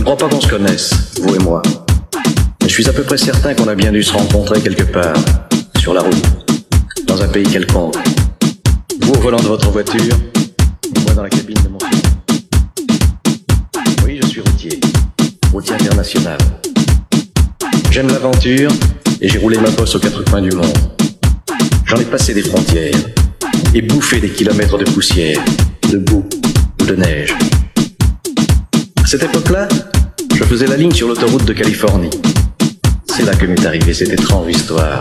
ne crois pas qu'on se connaisse, vous et moi. Mais je suis à peu près certain qu'on a bien dû se rencontrer quelque part, sur la route, dans un pays quelconque. Vous au volant de votre voiture, moi dans la cabine de mon. Oui, je suis routier, routier international. J'aime l'aventure et j'ai roulé ma bosse aux quatre coins du monde. J'en ai passé des frontières et bouffé des kilomètres de poussière, de boue ou de neige. Cette époque-là, je faisais la ligne sur l'autoroute de Californie. C'est là que m'est arrivée cette étrange histoire.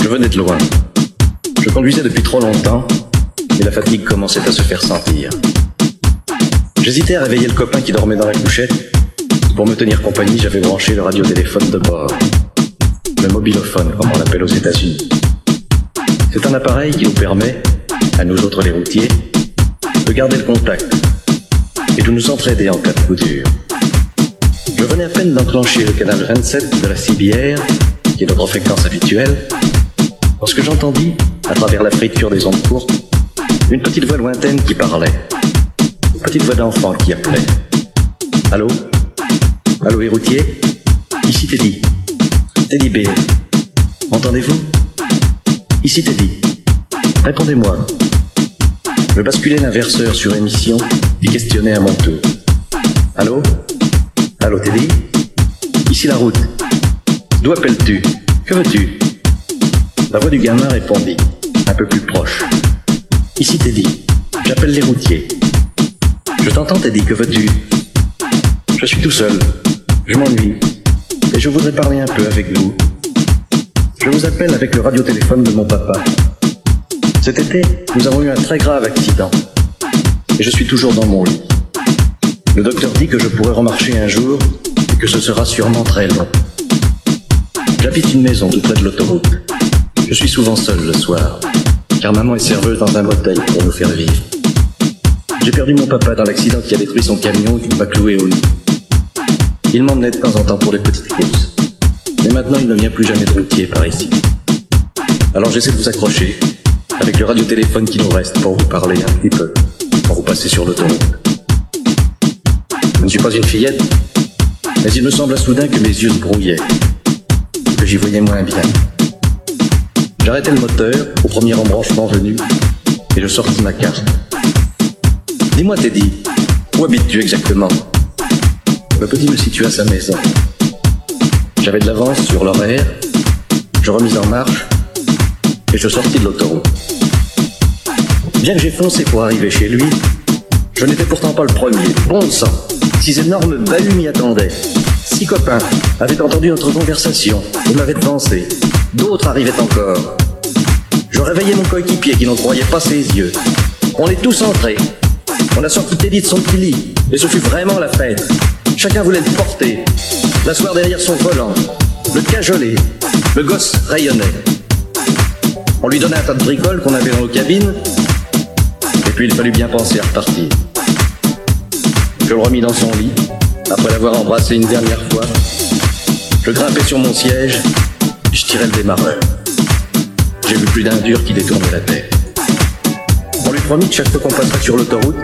Je venais de loin. Je conduisais depuis trop longtemps et la fatigue commençait à se faire sentir. J'hésitais à réveiller le copain qui dormait dans la couchette. Pour me tenir compagnie, j'avais branché le radiotéléphone de bord. Le mobilophone, comme on l'appelle aux États-Unis. C'est un appareil qui nous permet, à nous autres les routiers, de garder le contact et de nous entraider en cas de coup dur. Je venais à peine d'enclencher le canal 27 de la CBR, qui est notre fréquence habituelle, lorsque j'entendis, à travers la friture des ondes courtes, une petite voix lointaine qui parlait. Une petite voix d'enfant qui appelait. Allô? Allô, les routiers Ici Teddy. Teddy B. Entendez-vous? Ici Teddy. Répondez-moi. Je basculais l'inverseur sur émission et questionnais à mon tour. Allô? Allô Teddy? Ici la route. D'où appelles-tu? Que veux-tu? La voix du gamin répondit, un peu plus proche. Ici Teddy. J'appelle les routiers. Je t'entends Teddy, que veux-tu? Je suis tout seul. Je m'ennuie. Et je voudrais parler un peu avec vous. Je vous appelle avec le radiotéléphone de mon papa. Cet été, nous avons eu un très grave accident. Et je suis toujours dans mon lit. Le docteur dit que je pourrai remarcher un jour et que ce sera sûrement très long. J'habite une maison tout près de l'autoroute. Je suis souvent seul le soir, car maman est serveuse dans un motel pour nous faire vivre. J'ai perdu mon papa dans l'accident qui a détruit son camion et qui m'a cloué au lit. Il m'emmenait de temps en temps pour des petites courses. Mais maintenant, il ne vient plus jamais de routier par ici. Alors j'essaie de vous accrocher, avec le radiotéléphone qui nous reste pour vous parler un petit peu, pour vous passer sur l'autoroute. Je ne suis pas une fillette, mais il me sembla soudain que mes yeux se brouillaient, que j'y voyais moins bien. J'arrêtai le moteur au premier embranchement venu et je sortis ma carte. Dis-moi, Teddy, où habites-tu exactement? Le petit me situa à sa maison. J'avais de l'avance sur l'horaire, je remis en marche et je sortis de l'autoroute. Bien que j'ai foncé pour arriver chez lui, je n'étais pourtant pas le premier. Bon sang, six énormes bahuts m'y attendaient. Six copains avaient entendu notre conversation et m'avaient devancé. D'autres arrivaient encore. Je réveillais mon coéquipier qui n'en croyait pas ses yeux. On est tous entrés. On a sorti Teddy de son petit et ce fut vraiment la fête. Chacun voulait le porter, l'asseoir derrière son volant, le cajoler. Le gosse rayonnait. On lui donnait un tas de bricoles qu'on avait dans nos cabines, et puis il fallut bien penser à repartir. Je le remis dans son lit, après l'avoir embrassé une dernière fois. Je grimpais sur mon siège, je tirais le démarreur. J'ai vu plus d'un dur qui détournait la tête. On lui promit que chaque fois qu'on passerait sur l'autoroute,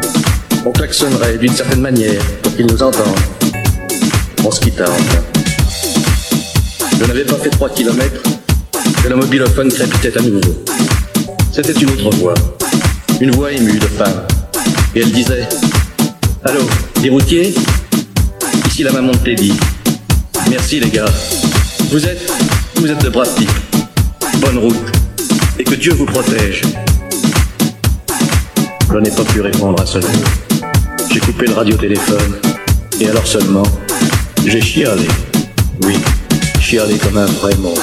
on klaxonnerait d'une certaine manière pour qu'il nous entende. On se quitta. Je n'avais pas fait trois kilomètres que le mobilophone crépitait à nouveau. C'était une autre voix, une voix émue de femme. Et elle disait Allô, les routiers? Ici la maman de Teddy. Merci les gars. Vous êtes, vous êtes de braves types. Bonne route. Et que Dieu vous protège. Je n'ai pas pu répondre à ce mot. J'ai coupé le radiotéléphone. Et alors seulement, j'ai chialé. Oui, chialé comme un vrai mort.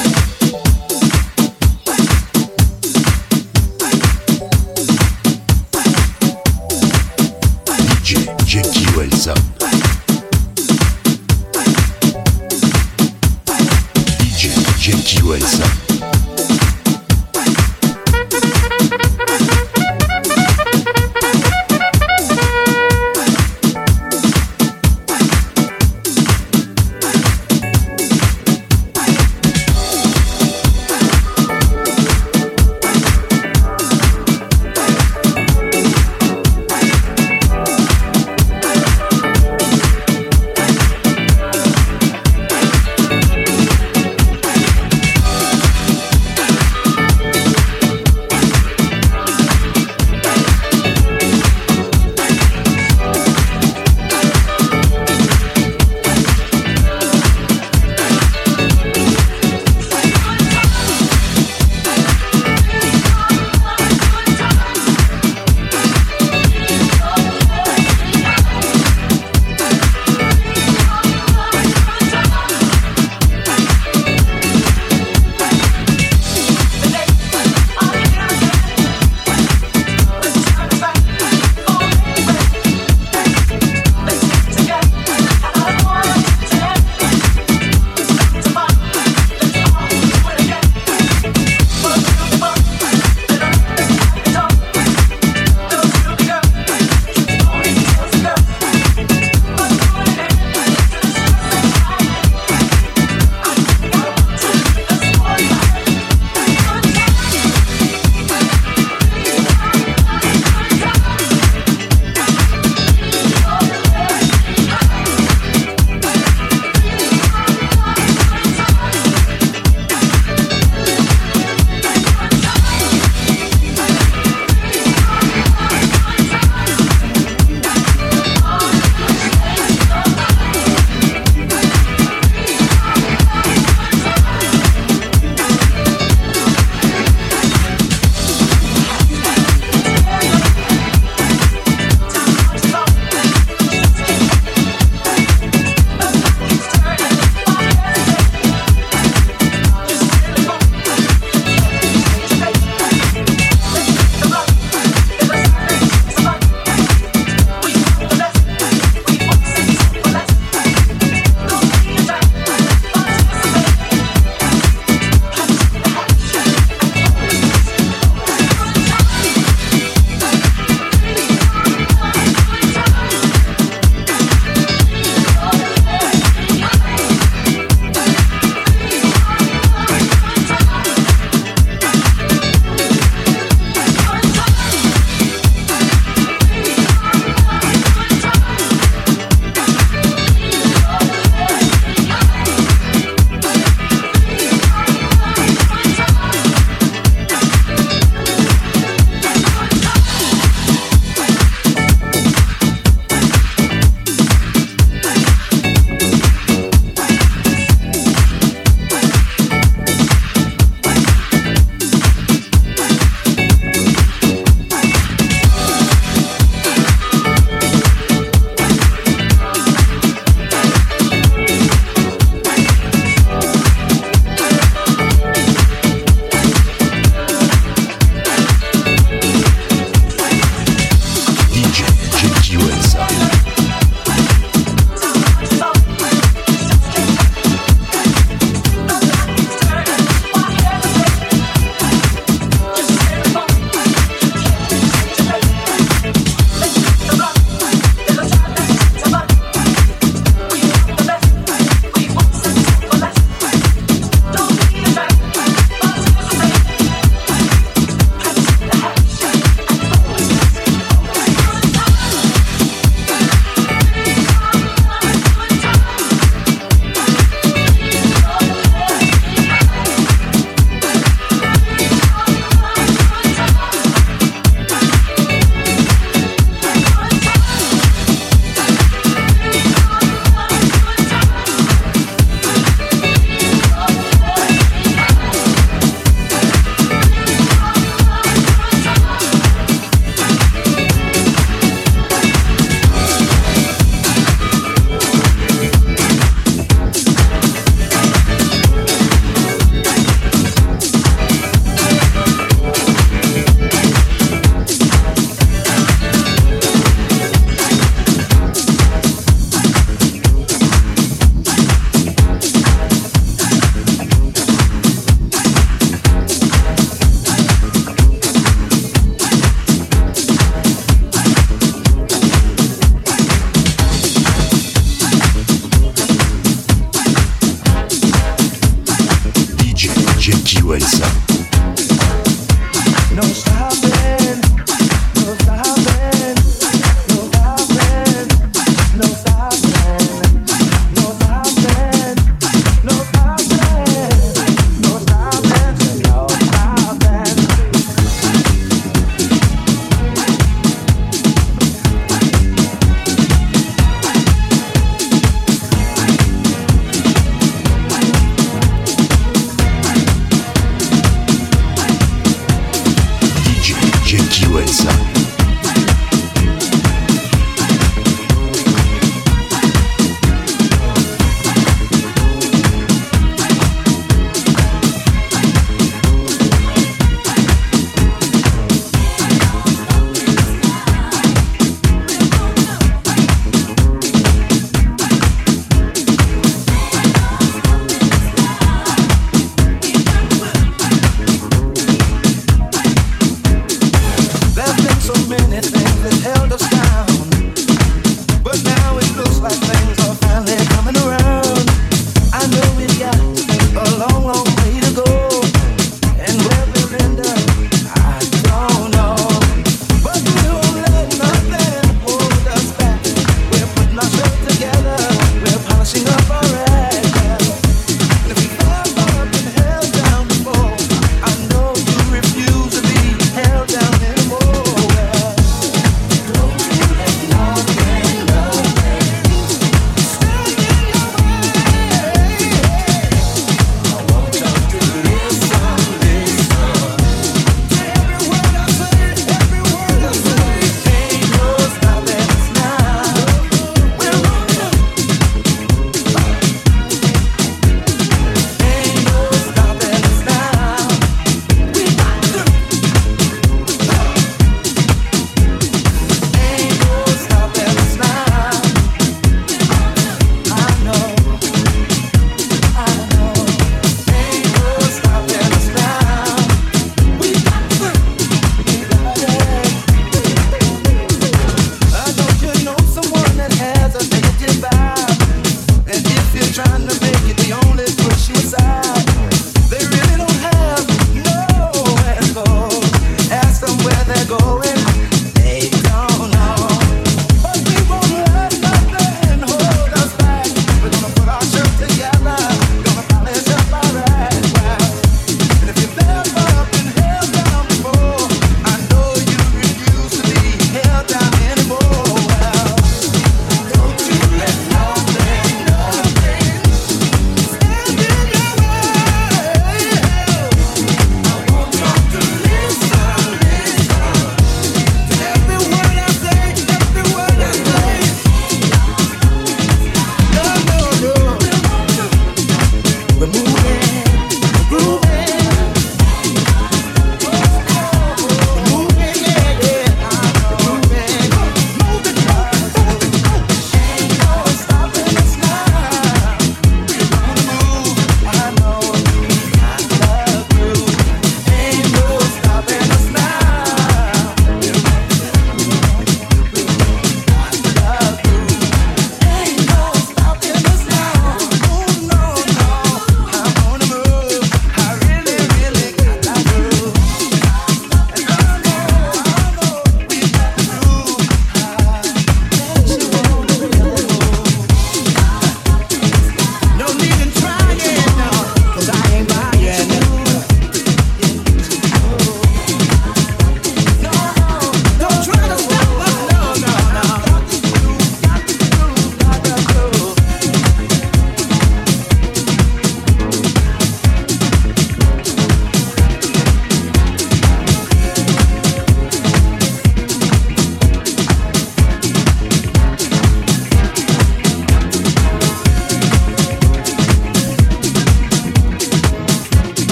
coração.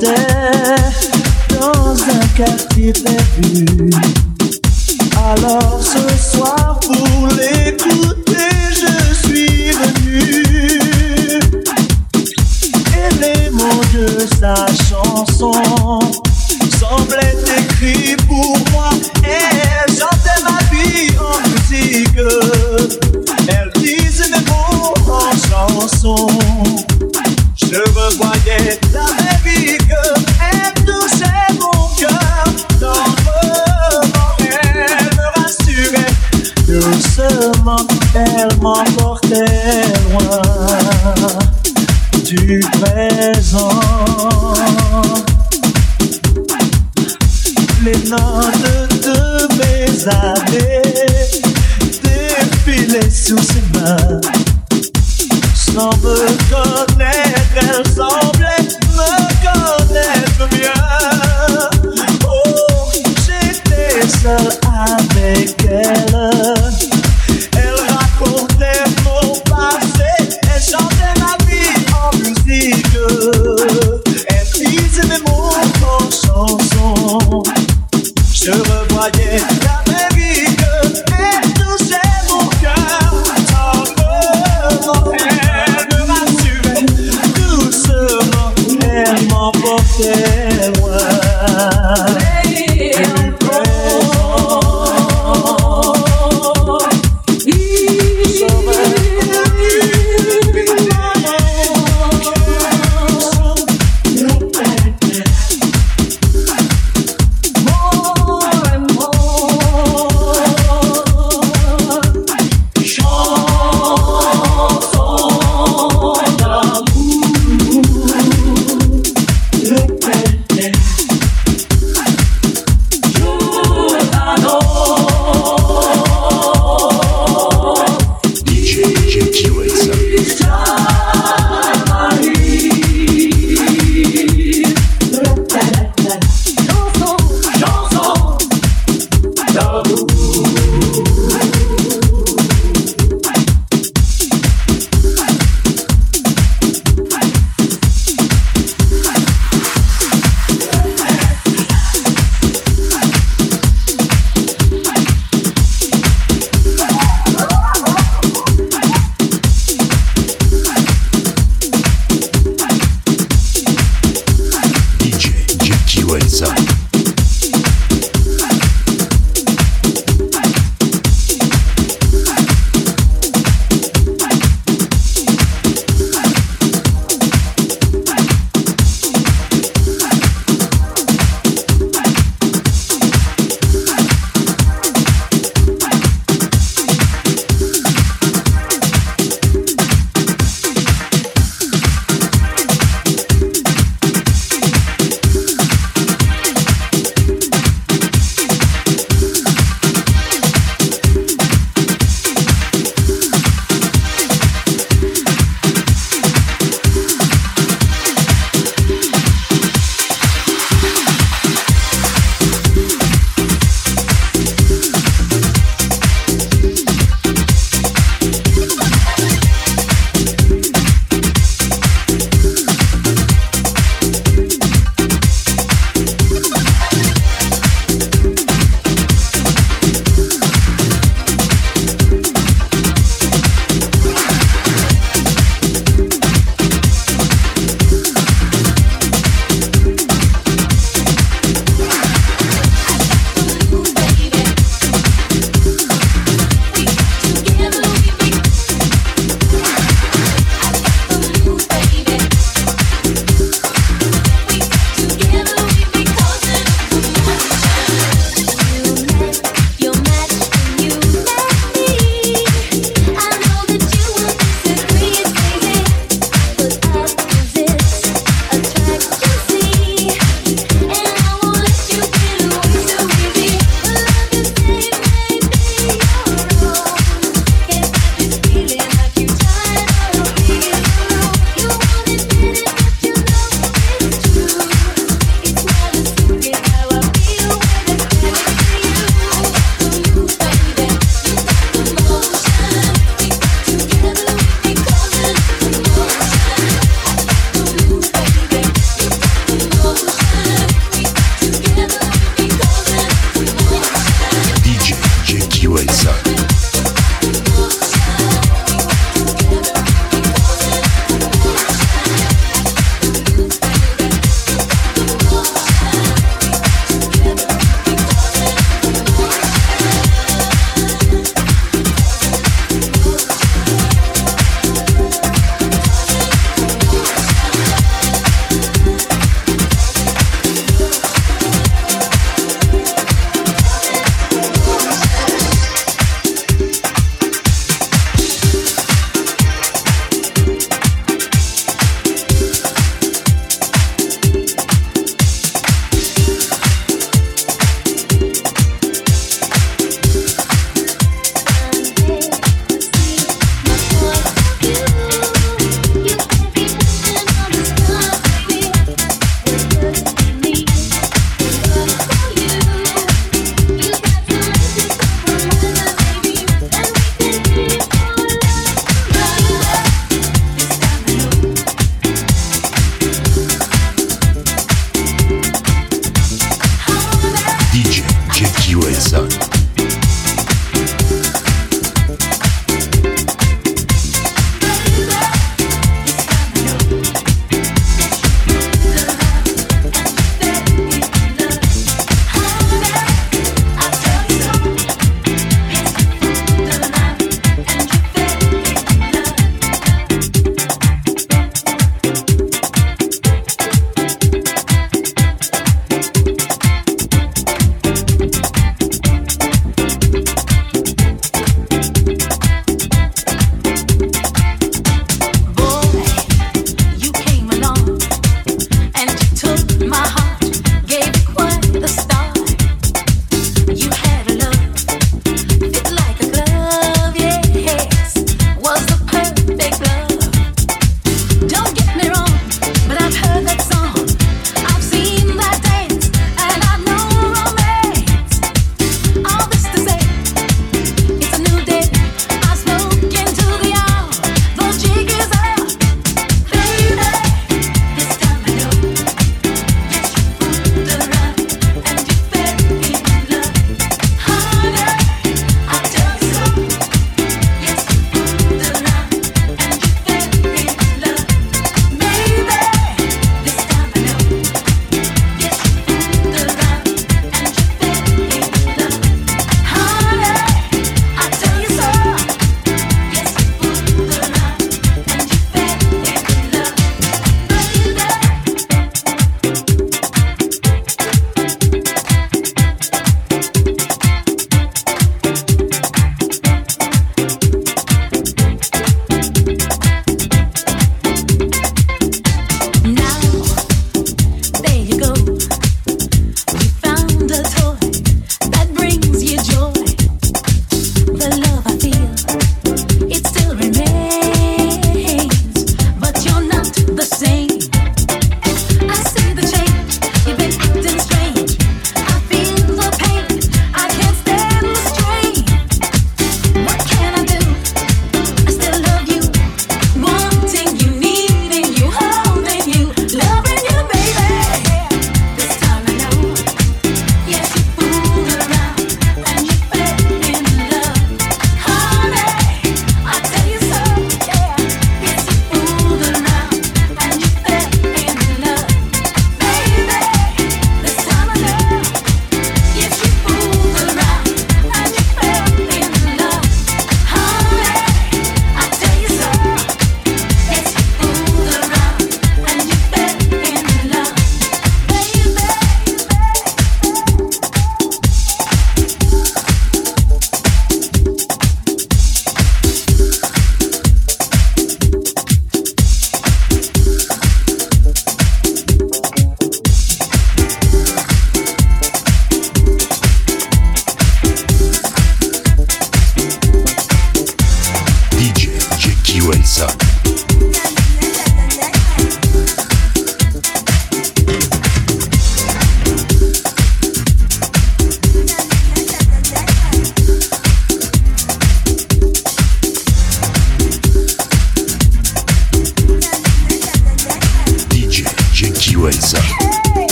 dans un quartier perdu. Alors ce soir pour les coups.